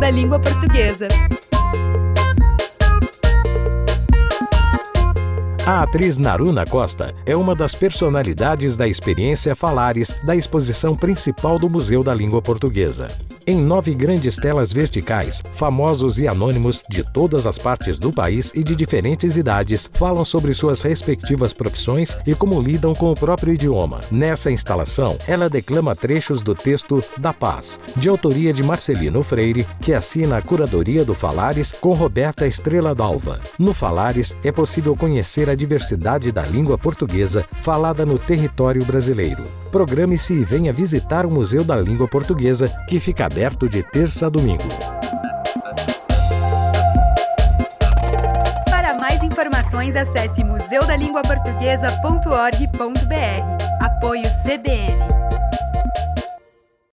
Da Língua Portuguesa. A atriz Naruna Costa é uma das personalidades da experiência Falares da exposição principal do Museu da Língua Portuguesa. Em nove grandes telas verticais, famosos e anônimos de todas as partes do país e de diferentes idades falam sobre suas respectivas profissões e como lidam com o próprio idioma. Nessa instalação, ela declama trechos do texto Da Paz, de autoria de Marcelino Freire, que assina a curadoria do Falares com Roberta Estrela Dalva. No Falares é possível conhecer a diversidade da língua portuguesa falada no território brasileiro. Programe-se e venha visitar o Museu da Língua Portuguesa, que fica aberto de terça a domingo. Para mais informações, acesse museudalinguaportuguesa.org.br. Apoio CBN.